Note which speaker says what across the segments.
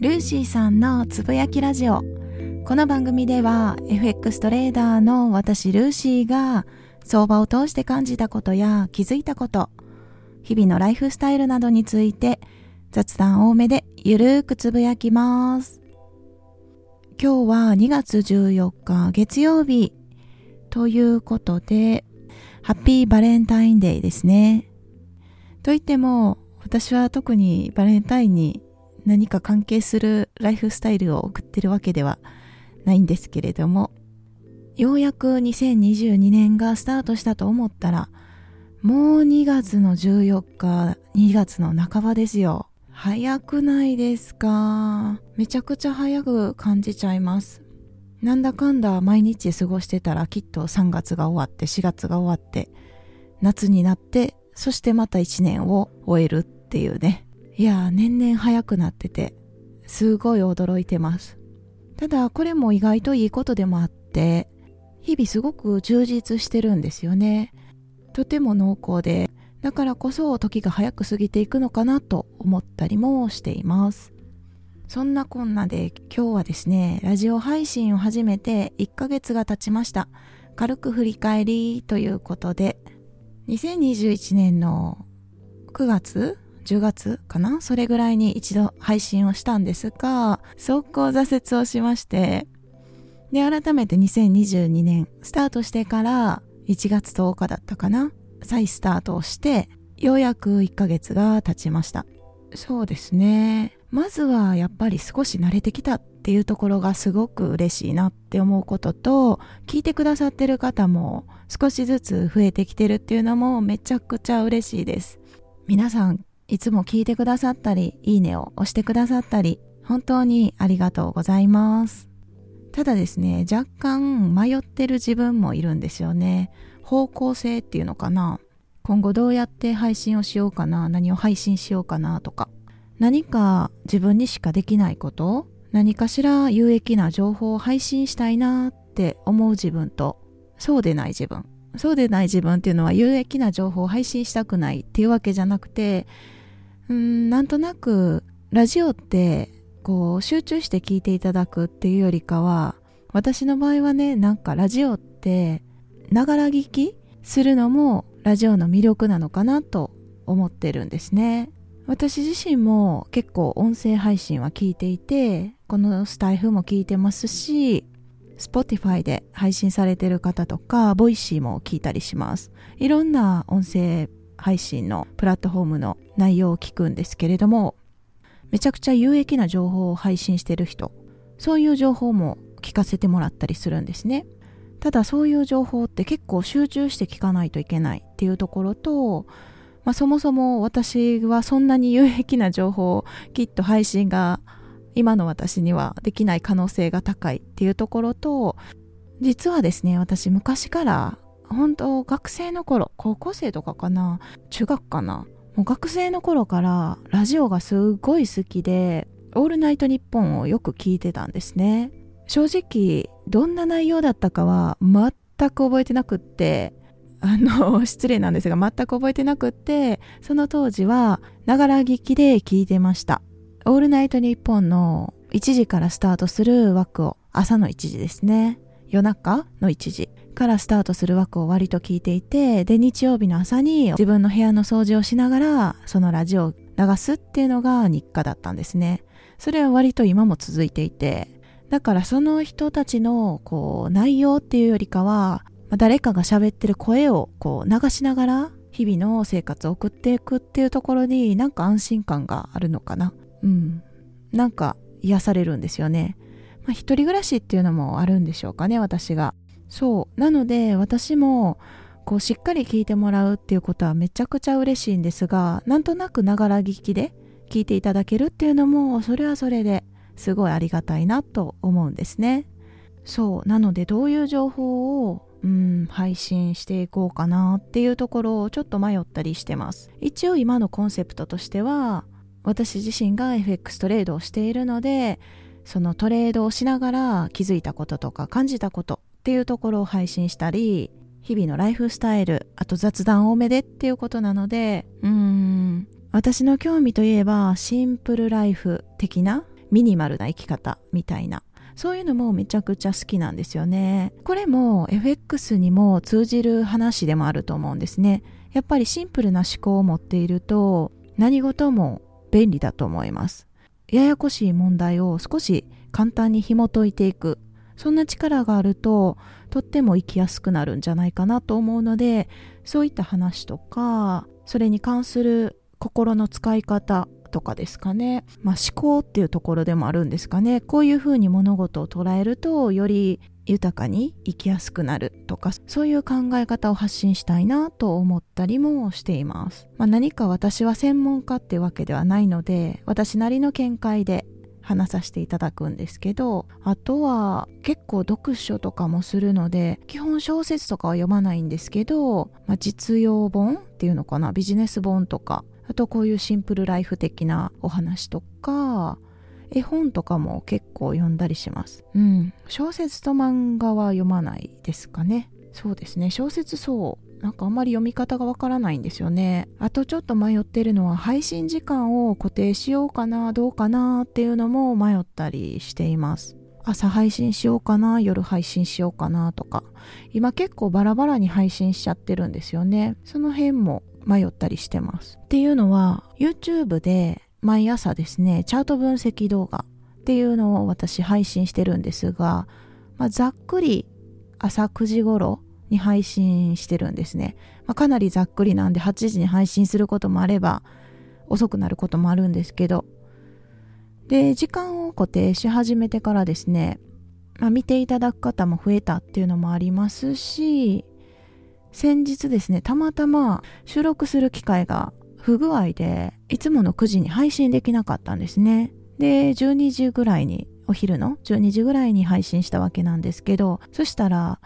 Speaker 1: ルーシーさんのつぶやきラジオ。この番組では FX トレーダーの私ルーシーが相場を通して感じたことや気づいたこと日々のライフスタイルなどについて雑談多めでゆるーくつぶやきます。今日は2月14日月曜日ということでハッピーバレンタインデーですね。といっても私は特にバレンタインに何か関係するライフスタイルを送ってるわけではないんですけれどもようやく2022年がスタートしたと思ったらもう2月の14日2月の半ばですよ。早くないですか？めちゃくちゃ早く感じちゃいます。なんだかんだ毎日過ごしてたらきっと3月が終わって4月が終わって夏になってそしてまた1年を終えるっていうね。いやー年々早くなっててすごい驚いてます。ただこれも意外といいことでもあって日々すごく充実してるんですよね。とても濃厚でだからこそ時が早く過ぎていくのかなと思ったりもしています。そんなこんなで今日はですねラジオ配信を始めて1ヶ月が経ちました軽く振り返りということで2021年の9月10月かな？それぐらいに一度配信をしたんですが、速攻挫折をしまして、で、改めて2022年スタートしてから1月10日だったかな？再スタートをして、ようやく1ヶ月が経ちました。そうですね。まずはやっぱり少し慣れてきたっていうところがすごく嬉しいなって思うことと、聞いてくださってる方も少しずつ増えてきてるっていうのもめちゃくちゃ嬉しいです。皆さんいつも聞いてくださったり、いいねを押してくださったり、本当にありがとうございます。ただですね、若干迷ってる自分もいるんですよね。方向性っていうのかな。今後どうやって配信をしようかな、何を配信しようかなとか。何か自分にしかできないこと何かしら有益な情報を配信したいなって思う自分と、そうでない自分。そうでない自分っていうのは有益な情報を配信したくないっていうわけじゃなくて、うんなんとなくラジオってこう集中して聞いていただくっていうよりかは私の場合はねなんかラジオってながら聞きするのもラジオの魅力なのかなと思ってるんですね私自身も結構音声配信は聞いていてこのスタイフも聞いてますし Spotify で配信されてる方とか、ボイシーも聞いたりします。いろんな音声配信のプラットフォームの内容を聞くんですけれども、めちゃくちゃ有益な情報を配信してる人、そういう情報も聞かせてもらったりするんですね。ただそういう情報って結構集中して聞かないといけないっていうところと、まあ、そもそも私はそんなに有益な情報をきっと配信が今の私にはできない可能性が高いっていうところと実はですね私昔から本当学生の頃高校生とかかな中学かなもう学生の頃からラジオがすごい好きで「オールナイトニッポン」をよく聞いてたんですね。正直どんな内容だったかは全く覚えてなくってあの失礼なんですが全く覚えてなくってその当時はながら聞きで聞いてました「オールナイトニッポン」の1時からスタートする枠を朝の1時ですね夜中の1時からスタートする枠を割と聞いていて、で、日曜日の朝に自分の部屋の掃除をしながら、そのラジオを流すっていうのが日課だったんですね。それは割と今も続いていて、だからその人たちの、こう、内容っていうよりかは、まあ、誰かが喋ってる声をこう流しながら日々の生活を送っていくっていうところになんか安心感があるのかな。うん。なんか癒されるんですよね。まあ、一人暮らしっていうのもあるんでしょうかね、私が。そうなので私もこうしっかり聞いてもらうっていうことはめちゃくちゃ嬉しいんですがなんとなくながら聞きで聞いていただけるっていうのもそれはそれですごいありがたいなと思うんですねそうなのでどういう情報をうん配信していこうかなっていうところをちょっと迷ったりしてます。一応今のコンセプトとしては私自身が FX トレードをしているのでそのトレードをしながら気づいたこととか感じたことっていうところを配信したり日々のライフスタイル、あと雑談多めでっていうことなので、うん、私の興味といえばシンプルライフ的なミニマルな生き方みたいなそういうのもめちゃくちゃ好きなんですよね。これも FX にも通じる話でもあると思うんですね。やっぱりシンプルな思考を持っていると何事も便利だと思います。ややこしい問題を少し簡単に紐解いていく。そんな力があるととっても生きやすくなるんじゃないかなと思うのでそういった話とかそれに関する心の使い方とかですかね、まあ、思考っていうところでもあるんですかね。こういうふうに物事を捉えるとより豊かに生きやすくなるとかそういう考え方を発信したいなと思ったりもしています、まあ、何か私は専門家ってわけではないので私なりの見解で話させていただくんですけどあとは結構読書とかもするので基本小説とかは読まないんですけど、まあ、実用本っていうのかな。ビジネス本とかあとこういうシンプルライフ的なお話とか絵本とかも結構読んだりします。うん。小説と漫画は読まないですかね。そうですね。小説そう。なんかあんまり読み方がわからないんですよね。あとちょっと迷ってるのは配信時間を固定しようかな、どうかなっていうのも迷ったりしています。朝配信しようかな、夜配信しようかなとか。今結構バラバラに配信しちゃってるんですよね。その辺も迷ったりしてます。っていうのは YouTube で毎朝ですね、チャート分析動画っていうのを私配信してるんですが、まあ、ざっくり朝9時頃に配信してるんですね。まあ、かなりざっくりなんで8時に配信することもあれば遅くなることもあるんですけど。で、時間を固定し始めてからですね、まあ、見ていただく方も増えたっていうのもありますし、先日ですね、たまたま収録する機会が不具合で、いつもの9時に配信できなかったんですね。で、12時ぐらいに、お昼の12時ぐらいに配信したわけなんですけど、そしたら、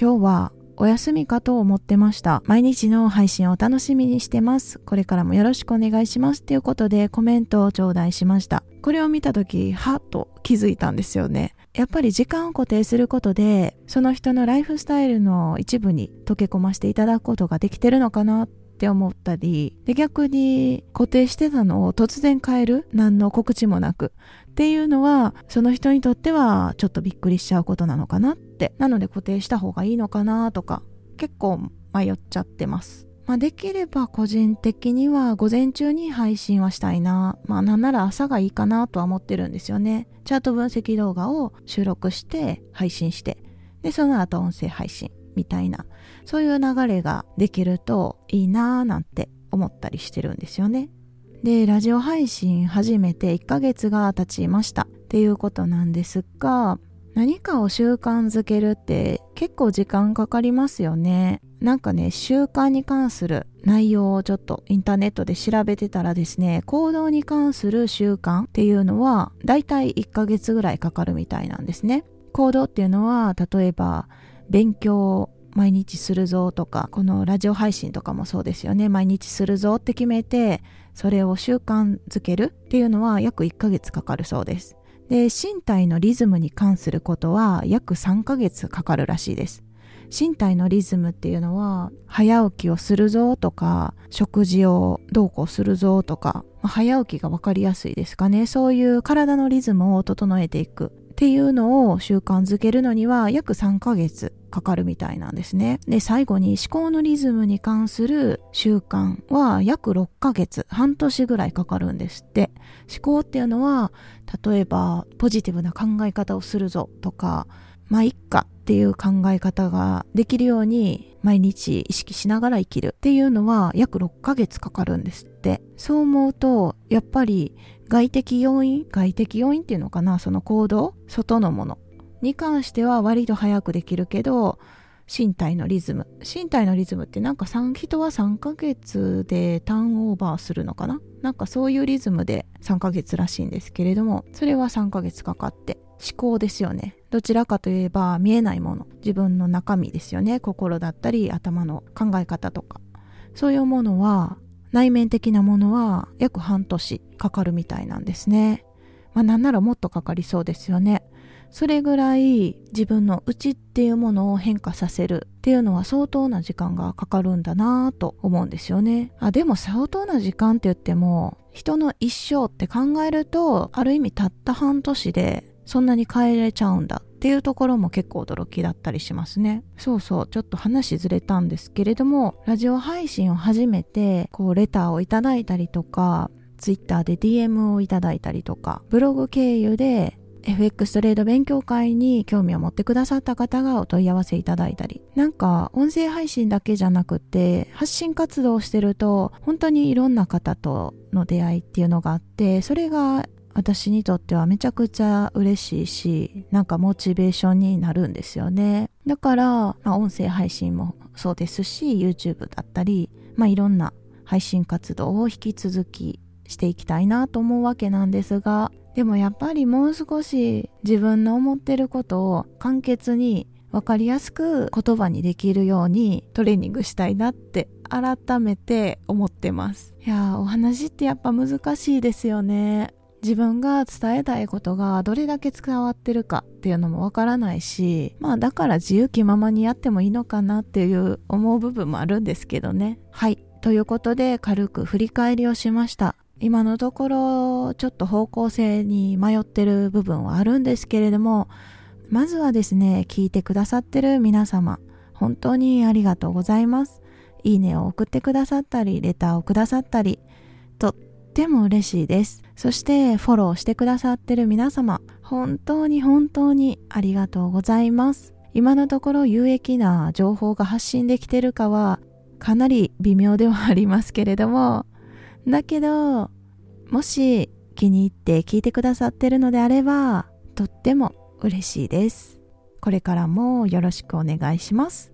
Speaker 1: 今日はお休みかと思ってました。毎日の配信を楽しみにしてます。これからもよろしくお願いします。ということでコメントを頂戴しました。これを見た時、はっと気づいたんですよね。やっぱり時間を固定することで、その人のライフスタイルの一部に溶け込ませていただくことができてるのかなって思ったり、で逆に固定してたのを突然変える何の告知もなくっていうのは、その人にとってはちょっとびっくりしちゃうことなのかなって。なので固定した方がいいのかなとか、結構迷っちゃってます。まあ、できれば個人的には午前中に配信はしたいな。まあなんなら朝がいいかなとは思ってるんですよね。チャート分析動画を収録して配信して、で、その後音声配信みたいな、そういう流れができるといいなぁなんて思ったりしてるんですよね。で、ラジオ配信始めて1ヶ月が経ちましたっていうことなんですが、何かを習慣づけるって結構時間かかりますよね。なんかね、習慣に関する内容をちょっとインターネットで調べてたらですね、行動に関する習慣っていうのはだいたい1ヶ月ぐらいかかるみたいなんですね。行動っていうのは例えば勉強毎日するぞとか、このラジオ配信とかもそうですよね。毎日するぞって決めて、それを習慣づけるっていうのは約1ヶ月かかるそうです。で、身体のリズムに関することは約3ヶ月かかるらしいです。身体のリズムっていうのは、早起きをするぞとか、食事をどうこうするぞとか、ま、早起きが分かりやすいですかね。そういう体のリズムを整えていくっていうのを習慣づけるのには約3ヶ月かかるみたいなんですね。で、最後に思考のリズムに関する習慣は約6ヶ月、半年ぐらいかかるんですって。思考っていうのは、例えばポジティブな考え方をするぞとか、まあ、いっかっていう考え方ができるように毎日意識しながら生きるっていうのは約6ヶ月かかるんですって。そう思うと、やっぱり外的要因、外的要因っていうのかな、その行動、外のものに関しては割と早くできるけど、身体のリズム。身体のリズムってなんか人は3ヶ月でターンオーバーするのかな？なんかそういうリズムで3ヶ月らしいんですけれども、それは3ヶ月かかって、思考ですよね。どちらかといえば見えないもの。自分の中身ですよね。心だったり頭の考え方とか。そういうものは、内面的なものは約半年かかるみたいなんですね。まあなんならもっとかかりそうですよね。それぐらい自分の内っていうものを変化させるっていうのは相当な時間がかかるんだなぁと思うんですよね。あ、でも相当な時間って言っても人の一生って考えるとある意味たった半年でそんなに変えれちゃうんだっていうところも結構驚きだったりしますね。そうそう、ちょっと話ずれたんですけれども、ラジオ配信を始めて、こうレターをいただいたりとか、ツイッターで DM をいただいたりとか、ブログ経由で FX トレード勉強会に興味を持ってくださった方がお問い合わせいただいたり、なんか音声配信だけじゃなくて発信活動をしてると本当にいろんな方との出会いっていうのがあって、それが私にとってはめちゃくちゃ嬉しいし、なんかモチベーションになるんですよね。だから、まあ、音声配信もそうですし、YouTube だったり、まあいろんな配信活動を引き続きしていきたいなと思うわけなんですが、でもやっぱりもう少し自分の思ってることを簡潔に分かりやすく言葉にできるようにトレーニングしたいなって改めて思ってます。いやお話ってやっぱ難しいですよね。自分が伝えたいことがどれだけ伝わってるかっていうのもわからないし、まあだから自由気ままにやってもいいのかなっていう思う部分もあるんですけどね。はい。ということで軽く振り返りをしました。今のところちょっと方向性に迷ってる部分はあるんですけれども、まずはですね、聞いてくださってる皆様、本当にありがとうございます。いいねを送ってくださったり、レターをくださったり、とっても嬉しいです。そしてフォローしてくださってる皆様、本当に本当にありがとうございます。今のところ有益な情報が発信できてるかはかなり微妙ではありますけれども、だけど、もし気に入って聞いてくださってるのであれば、とっても嬉しいです。これからもよろしくお願いします。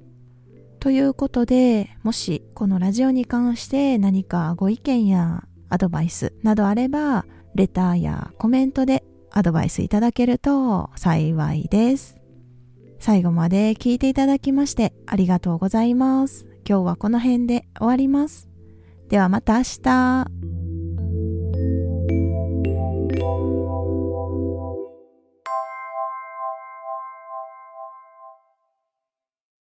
Speaker 1: ということで、もしこのラジオに関して何かご意見やアドバイスなどあれば、レターやコメントでアドバイスいただけると幸いです。最後まで聞いていただきましてありがとうございます。今日はこの辺で終わります。ではまた明日。